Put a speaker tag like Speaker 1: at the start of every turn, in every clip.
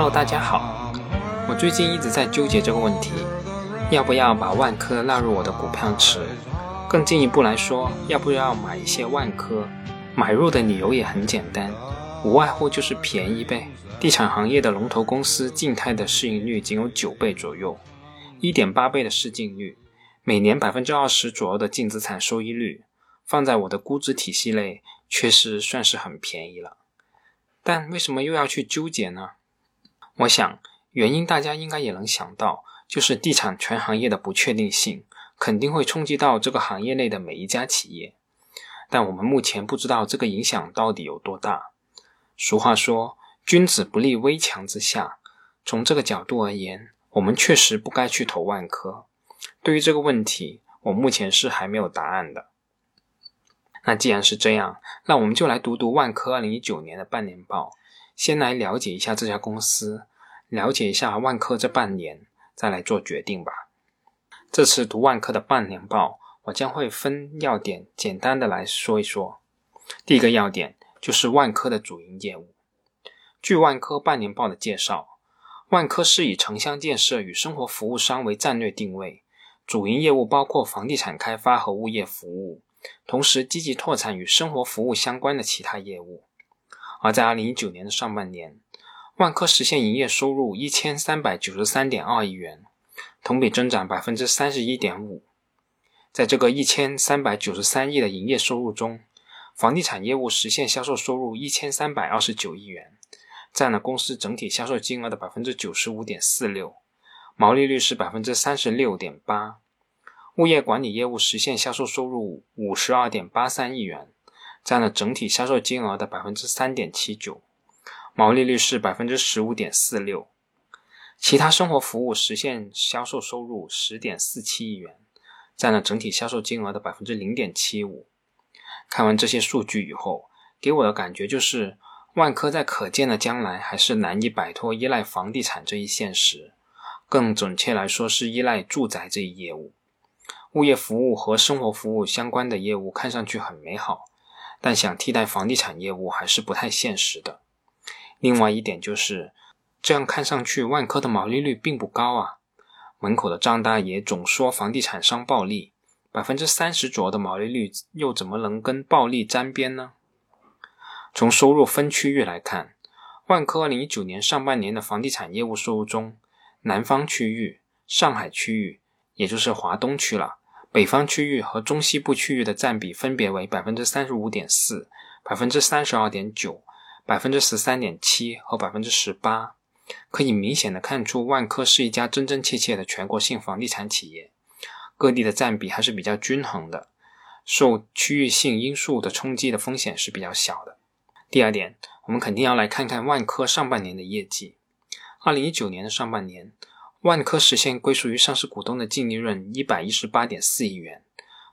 Speaker 1: Hello，大家好。我最近一直在纠结这个问题，要不要把万科纳入我的股票池？更进一步来说，要不要买一些万科？买入的理由也很简单，无外乎就是便宜呗。地产行业的龙头公司静态的市盈率仅有九倍左右，一点八倍的市净率，每年百分之二十左右的净资产收益率，放在我的估值体系内，确实算是很便宜了。但为什么又要去纠结呢？我想原因大家应该也能想到，就是地产全行业的不确定性，肯定会冲击到这个行业内的每一家企业。但我们目前不知道这个影响到底有多大。俗话说，君子不立危墙之下。从这个角度而言，我们确实不该去投万科。对于这个问题，我目前是还没有答案的。那既然是这样，那我们就来读读万科二零一九年的半年报，先来了解一下这家公司，了解一下万科这半年，再来做决定吧。这次读万科的半年报。我将会分要点简单的来说一说。第一个要点就是万科的主营业务。据万科半年报的介绍，万科是以城乡建设与生活服务商为战略定位，主营业务包括房地产开发和物业服务，同时积极拓展与生活服务相关的其他业务。而在二零一九年的上半年，万科实现营业收入一千三百九十三点二亿元，同比增长百分之三十一点五。在这个一千三百九十三亿的营业收入中，房地产业务实现销售收入一千三百二十九亿元，占了公司整体销售金额的百分之九十五点四六，毛利率是百分之三十六点八。物业管理业务实现销售收入五十二点八三亿元，占了整体销售金额的百分之三点七九，毛利率是百分之十五点四六。其他生活服务实现销售收入十点四七亿元。占了整体销售金额的百分之零点七五。看完这些数据以后，给我的感觉就是，万科在可见的将来还是难以摆脱依赖房地产这一现实，更准确来说是依赖住宅这一业务。物业服务和生活服务相关的业务看上去很美好，但想替代房地产业务还是不太现实的。另外一点就是，这样看上去万科的毛利率并不高啊。门口的张大爷总说房地产商暴利，百分之三十左右的毛利率又怎么能跟暴利沾边呢？从收入分区域来看，万科二零一九年上半年的房地产业务收入中，南方区域、上海区域，也就是华东区了，北方区域和中西部区域的占比分别为百分之三十五点四、百分之三十二点九、百分之十三点七和百分之十八。可以明显的看出，万科是一家真真切切的全国性房地产企业，各地的占比还是比较均衡的，受区域性因素的冲击的风险是比较小的。第二点，我们肯定要来看看万科上半年的业绩。二零一九年的上半年，万科实现归属于上市股东的净利润一百一十八点四亿元，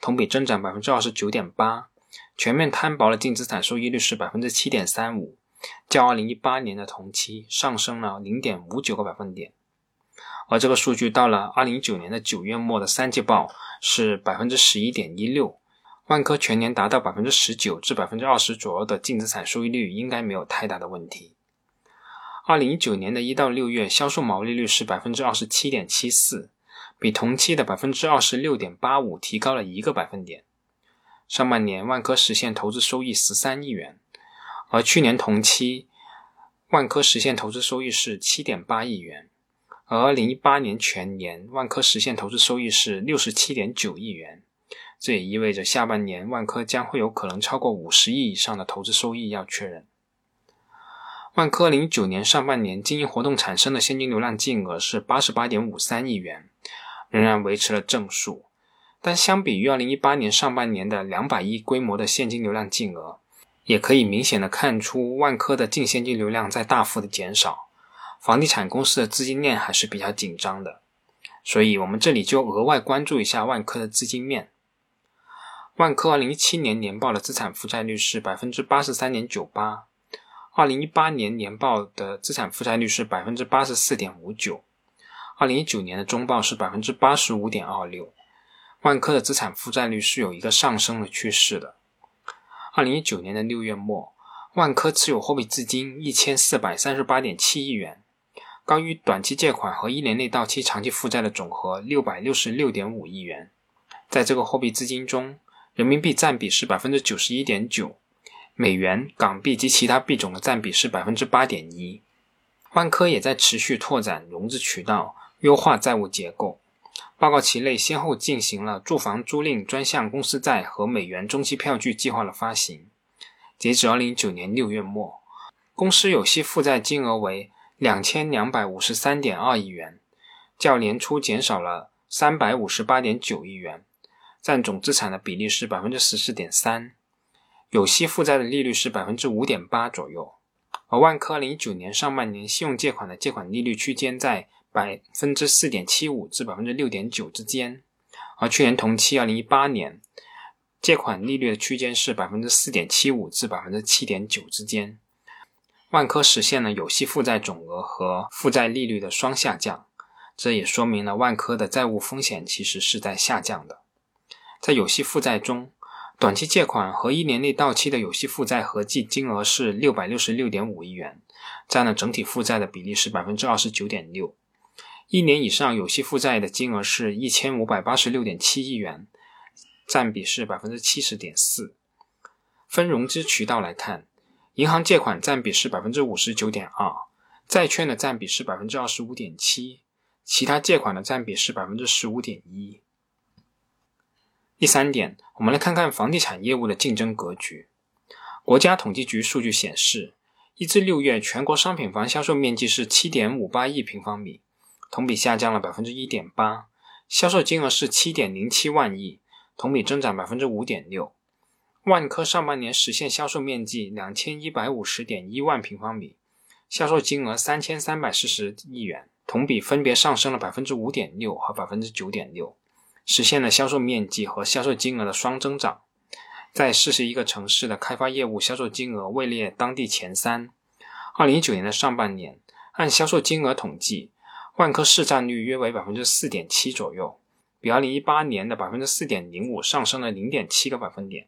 Speaker 1: 同比增长百分之二十九点八，全面摊薄的净资产收益率是百分之七点三五。较二零一八年的同期上升了零点五九个百分点，而这个数据到了二零一九年的九月末的三季报是百分之十一点一六，万科全年达到百分之十九至百分之二十左右的净资产收益率应该没有太大的问题。二零一九年的一到六月销售毛利率是百分之二十七点七四，比同期的百分之二十六点八五提高了一个百分点。上半年万科实现投资收益十三亿元。而去年同期，万科实现投资收益是七点八亿元，而二零一八年全年万科实现投资收益是六十七点九亿元，这也意味着下半年万科将会有可能超过五十亿以上的投资收益要确认。万科零九年上半年经营活动产生的现金流量净额是八十八点五三亿元，仍然维持了正数，但相比于二零一八年上半年的两百亿规模的现金流量净额。也可以明显的看出，万科的净现金流量在大幅的减少，房地产公司的资金链还是比较紧张的，所以我们这里就额外关注一下万科的资金面。万科二零一七年年报的资产负债率是百分之八十三点九八，二零一八年年报的资产负债率是百分之八十四点五九，二零一九年的中报是百分之八十五点二六，万科的资产负债率是有一个上升的趋势的。二零一九年的六月末，万科持有货币资金一千四百三十八点七亿元，高于短期借款和一年内到期长期负债的总和六百六十六点五亿元。在这个货币资金中，人民币占比是百分之九十一点九，美元、港币及其他币种的占比是百分之八点一。万科也在持续拓展融资渠道，优化债务结构。报告期内，先后进行了住房租赁专项公司债和美元中期票据计划的发行。截止二零一九年六月末，公司有息负债金额为两千两百五十三点二亿元，较年初减少了三百五十八点九亿元，占总资产的比例是百分之十四点三，有息负债的利率是百分之五点八左右。而万科二零一九年上半年信用借款的借款利率区间在。百分之四点七五至百分之六点九之间，而去年同期二零一八年借款利率的区间是百分之四点七五至百分之七点九之间。万科实现了有息负债总额和负债利率的双下降，这也说明了万科的债务风险其实是在下降的。在有息负债中，短期借款和一年内到期的有息负债合计金额是六百六十六点五亿元，占了整体负债的比例是百分之二十九点六。一年以上有息负债的金额是一千五百八十六点七亿元，占比是百分之七十点四。分融资渠道来看，银行借款占比是百分之五十九点二，债券的占比是百分之二十五点七，其他借款的占比是百分之十五点一。第三点，我们来看看房地产业务的竞争格局。国家统计局数据显示，一至六月全国商品房销售面积是七点五八亿平方米。同比下降了百分之一点八，销售金额是七点零七万亿，同比增长百分之五点六。万科上半年实现销售面积两千一百五十点一万平方米，销售金额三千三百四十亿元，同比分别上升了百分之五点六和百分之九点六，实现了销售面积和销售金额的双增长。在四十一个城市的开发业务销售金额位列当地前三。二零一九年的上半年，按销售金额统计。万科市占率约为百分之四点七左右，比二零一八年的百分之四点零五上升了零点七个百分点。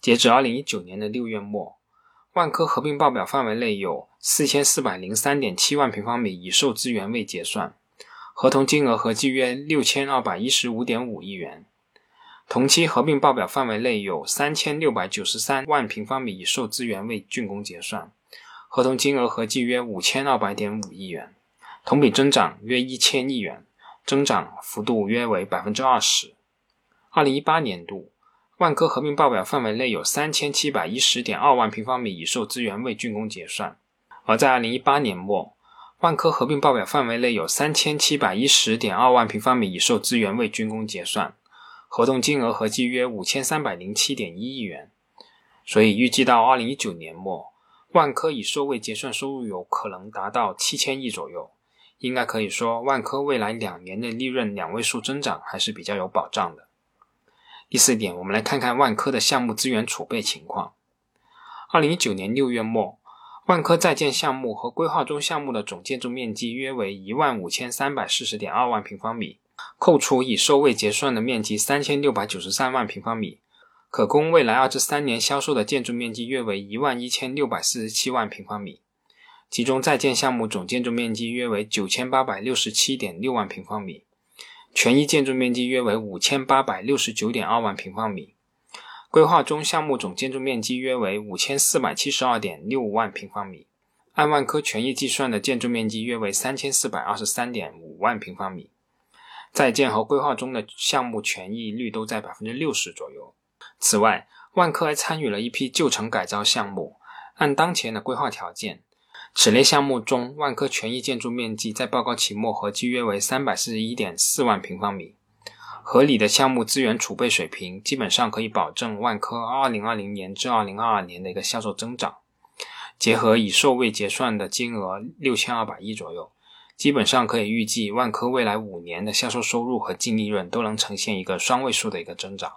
Speaker 1: 截止二零一九年的六月末，万科合并报表范围内有四千四百零三点七万平方米已售资源未结算，合同金额合计约六千二百一十五点五亿元。同期合并报表范围内有三千六百九十三万平方米已售资源未竣工结算，合同金额合计约五千二百点五亿元。同比增长约一千亿元，增长幅度约为百分之二十。二零一八年度，万科合并报表范围内有三千七百一十点二万平方米已售资源未竣工结算；而在二零一八年末，万科合并报表范围内有三千七百一十点二万平方米已售资源未竣工结算，合同金额合计约五千三百零七点一亿元。所以，预计到二零一九年末，万科已售未结算收入有可能达到七千亿左右。应该可以说，万科未来两年的利润两位数增长还是比较有保障的。第四点，我们来看看万科的项目资源储备情况。二零一九年六月末，万科在建项目和规划中项目的总建筑面积约为一万五千三百四十点二万平方米，扣除已售未结算的面积三千六百九十三万平方米，可供未来二至三年销售的建筑面积约为一万一千六百四十七万平方米。其中在建项目总建筑面积约为九千八百六十七点六万平方米，权益建筑面积约为五千八百六十九点二万平方米，规划中项目总建筑面积约为五千四百七十二点六万平方米，按万科权益计算的建筑面积约为三千四百二十三点五万平方米，在建和规划中的项目权益率都在百分之六十左右。此外，万科还参与了一批旧城改造项目，按当前的规划条件。此类项目中，万科权益建筑面积在报告期末合计约为三百四十一点四万平方米，合理的项目资源储备水平，基本上可以保证万科二零二零年至二零二二年的一个销售增长。结合已售未结算的金额六千二百亿左右，基本上可以预计万科未来五年的销售收入和净利润都能呈现一个双位数的一个增长。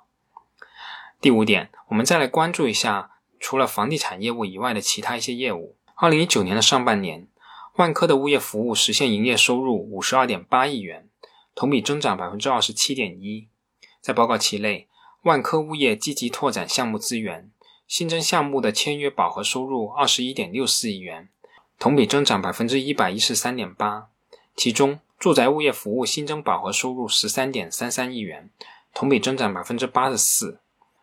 Speaker 1: 第五点，我们再来关注一下除了房地产业务以外的其他一些业务。二零一九年的上半年，万科的物业服务实现营业收入五十二点八亿元，同比增长百分之二十七点一。在报告期内，万科物业积极拓展项目资源，新增项目的签约饱和收入二十一点六四亿元，同比增长百分之一百一十三点八。其中，住宅物业服务新增饱和收入十三点三三亿元，同比增长百分之八十四；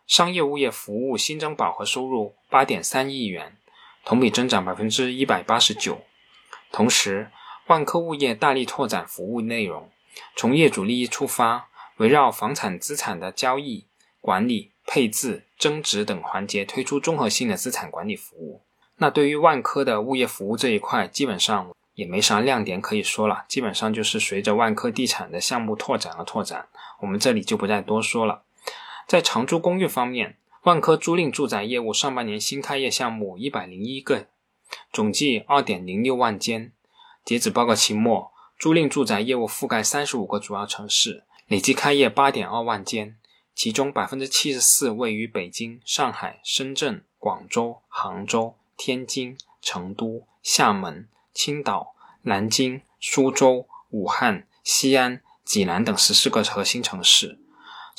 Speaker 1: 商业物业服务新增饱和收入八点三亿元，同比增长百分之一百八十九。同时，万科物业大力拓展服务内容，从业主利益出发，围绕房产资产的交易、管理、配置、增值等环节推出综合性的资产管理服务。那对于万科的物业服务这一块，基本上也没啥亮点可以说了，基本上就是随着万科地产的项目拓展而拓展，我们这里就不再多说了。在长租公寓方面，万科租赁住宅业务上半年新开业项目一百零一个，总计二点零六万间。截止报告期末，租赁住宅业务覆盖三十五个主要城市，累计开业八点二万间，其中百分之七十四位于北京、上海、深圳、广州、杭州、天津、成都、厦门、青岛、南京、苏州、武汉、西安、济南等十四个核心城市。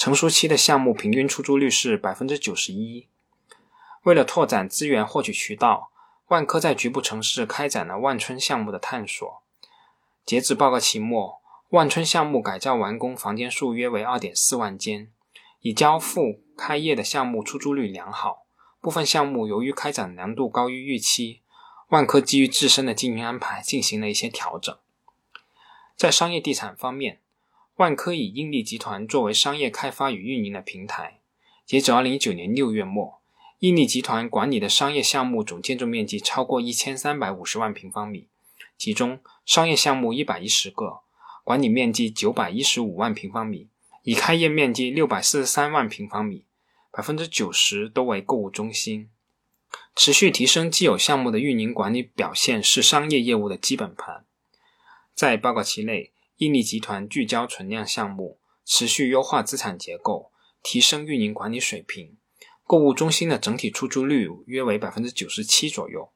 Speaker 1: 成熟期的项目平均出租率是百分之九十一。为了拓展资源获取渠道。万科在局部城市开展了万春项目的探索。截止报告期末，万春项目改造完工房间数约为二点四万间，已交付开业的项目出租率良好。部分项目由于开展难度高于预期，万科基于自身的经营安排进行了一些调整。在商业地产方面，万科以英利集团作为商业开发与运营的平台。截止二零一九年六月末。印利集团管理的商业项目总建筑面积超过一千三百五十万平方米，其中商业项目一百一十个，管理面积九百一十五万平方米，已开业面积六百四十三万平方米，百分之九十都为购物中心。持续提升既有项目的运营管理表现是商业业务的基本盘。在报告期内，印利集团聚焦存量项目，持续优化资产结构，提升运营管理水平。购物中心的整体出租率约为百分之九十七左右。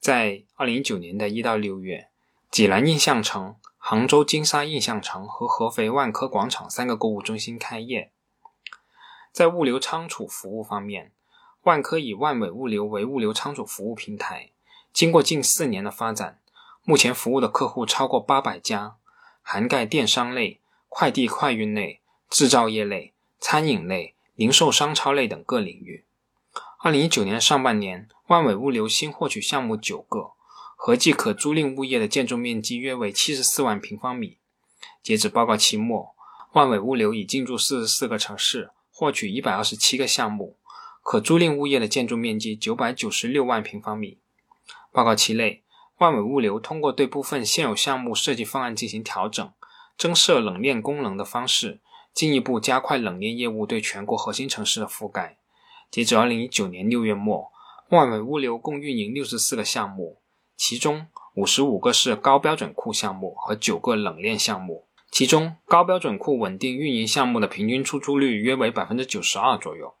Speaker 1: 在二零一九年的一到六月，济南印象城、杭州金沙印象城和合肥万科广场三个购物中心开业。在物流仓储服务方面，万科以万伟物流为物流仓储服务平台，经过近四年的发展，目前服务的客户超过八百家，涵盖电商类、快递快运类、制造业类、餐饮类。零售商超类等各领域。二零一九年上半年，万伟物流新获取项目九个，合计可租赁物业的建筑面积约为七十四万平方米。截止报告期末，万伟物流已进驻四十四个城市，获取一百二十七个项目，可租赁物业的建筑面积九百九十六万平方米。报告期内，万维物流通过对部分现有项目设计方案进行调整，增设冷链功能的方式。进一步加快冷链业务对全国核心城市的覆盖。截止二零一九年六月末，万维物流共运营六十四个项目，其中五十五个是高标准库项目和九个冷链项目。其中高标准库稳定运营项目的平均出租率约为百分之九十二左右。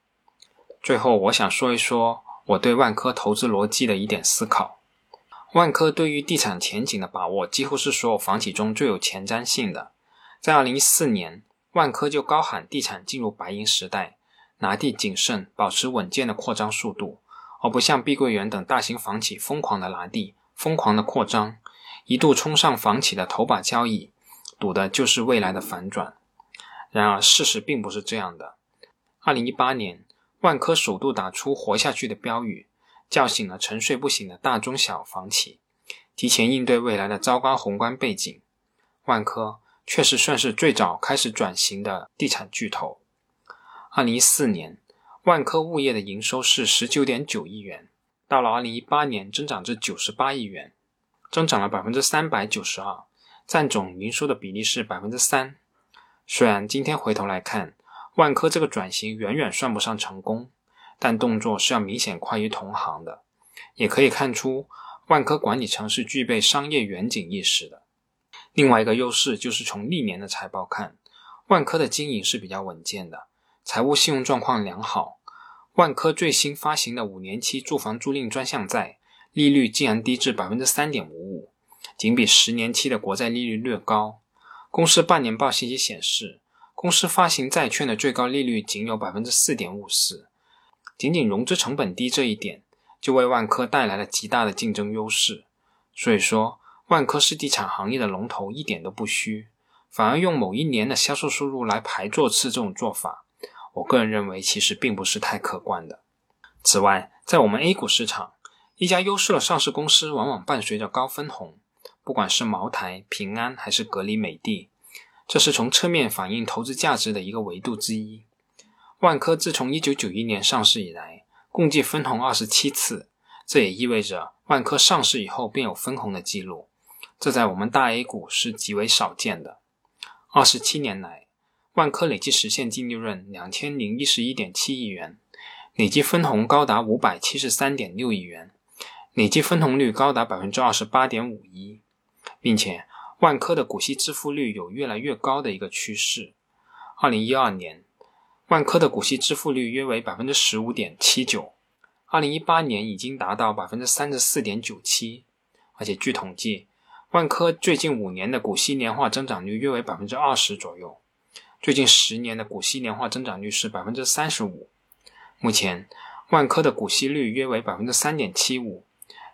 Speaker 1: 最后，我想说一说我对万科投资逻辑的一点思考。万科对于地产前景的把握，几乎是所有房企中最有前瞻性的。在二零一四年。万科就高喊地产进入白银时代，拿地谨慎，保持稳健的扩张速度，而不像碧桂园等大型房企疯狂的拿地、疯狂的扩张，一度冲上房企的头把交椅，赌的就是未来的反转。然而事实并不是这样的。二零一八年，万科首度打出活下去的标语，叫醒了沉睡不醒的大中小房企，提前应对未来的糟糕宏观背景。万科。确实算是最早开始转型的地产巨头。二零一四年，万科物业的营收是十九点九亿元，到了二零一八年增长至九十八亿元，增长了百分之三百九十二，占总营收的比例是百分之三。虽然今天回头来看，万科这个转型远远算不上成功，但动作是要明显快于同行的，也可以看出万科管理层是具备商业远景意识的。另外一个优势就是从历年的财报看，万科的经营是比较稳健的，财务信用状况良好。万科最新发行的五年期住房租赁专项债利率竟然低至百分之三点五五，仅比十年期的国债利率略高。公司半年报信息显示，公司发行债券的最高利率仅有百分之四点五四，仅仅融资成本低这一点，就为万科带来了极大的竞争优势。所以说，万科是地产行业的龙头一点都不虚。反而用某一年的销售收入来排座次这种做法，我个人认为其实并不是太可观的。此外，在我们 A 股市场，一家优秀的上市公司往往伴随着高分红，不管是茅台、平安还是格力、美的，这是从侧面反映投资价值的一个维度之一。万科自从1991年上市以来，共计分红二十七次，这也意味着万科上市以后便有分红的记录，这在我们大 A 股是极为少见的。二十七年来，万科累计实现净利润两千零一十一点七亿元，累计分红高达五百七十三点六亿元，累计分红率高达百分之二十八点五一，并且万科的股息支付率有越来越高的一个趋势。二零一二年，万科的股息支付率约为百分之十五点七九，二零一八年已经达到百分之三十四点九七，而且据统计。万科最近五年的股息年化增长率约为百分之二十左右，最近十年的股息年化增长率是百分之三十五。目前，万科的股息率约为百分之三点七五，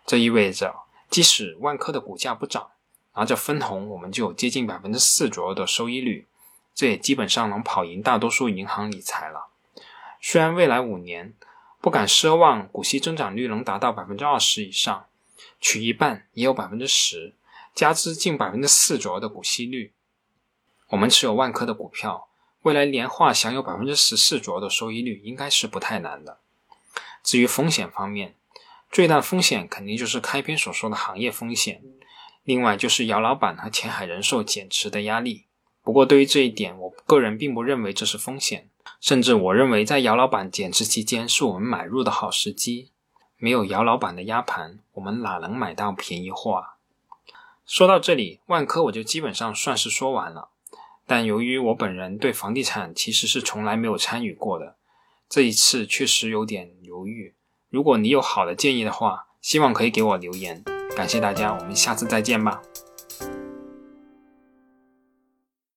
Speaker 1: 这意味着即使万科的股价不涨，拿着分红，我们就有接近百分之四左右的收益率，这也基本上能跑赢大多数银行理财了。虽然未来五年不敢奢望股息增长率能达到百分之二十以上，取一半也有百分之十。加之近百分之四左右的股息率，我们持有万科的股票，未来年化享有百分之十四左右的收益率，应该是不太难的。至于风险方面，最大风险肯定就是开篇所说的行业风险，另外就是姚老板和前海人寿减持的压力。不过对于这一点，我个人并不认为这是风险，甚至我认为在姚老板减持期间是我们买入的好时机。没有姚老板的压盘，我们哪能买到便宜货啊？说到这里，万科我就基本上算是说完了。但由于我本人对房地产其实是从来没有参与过的，这一次确实有点犹豫。如果你有好的建议的话，希望可以给我留言。感谢大家，我们下次再见吧。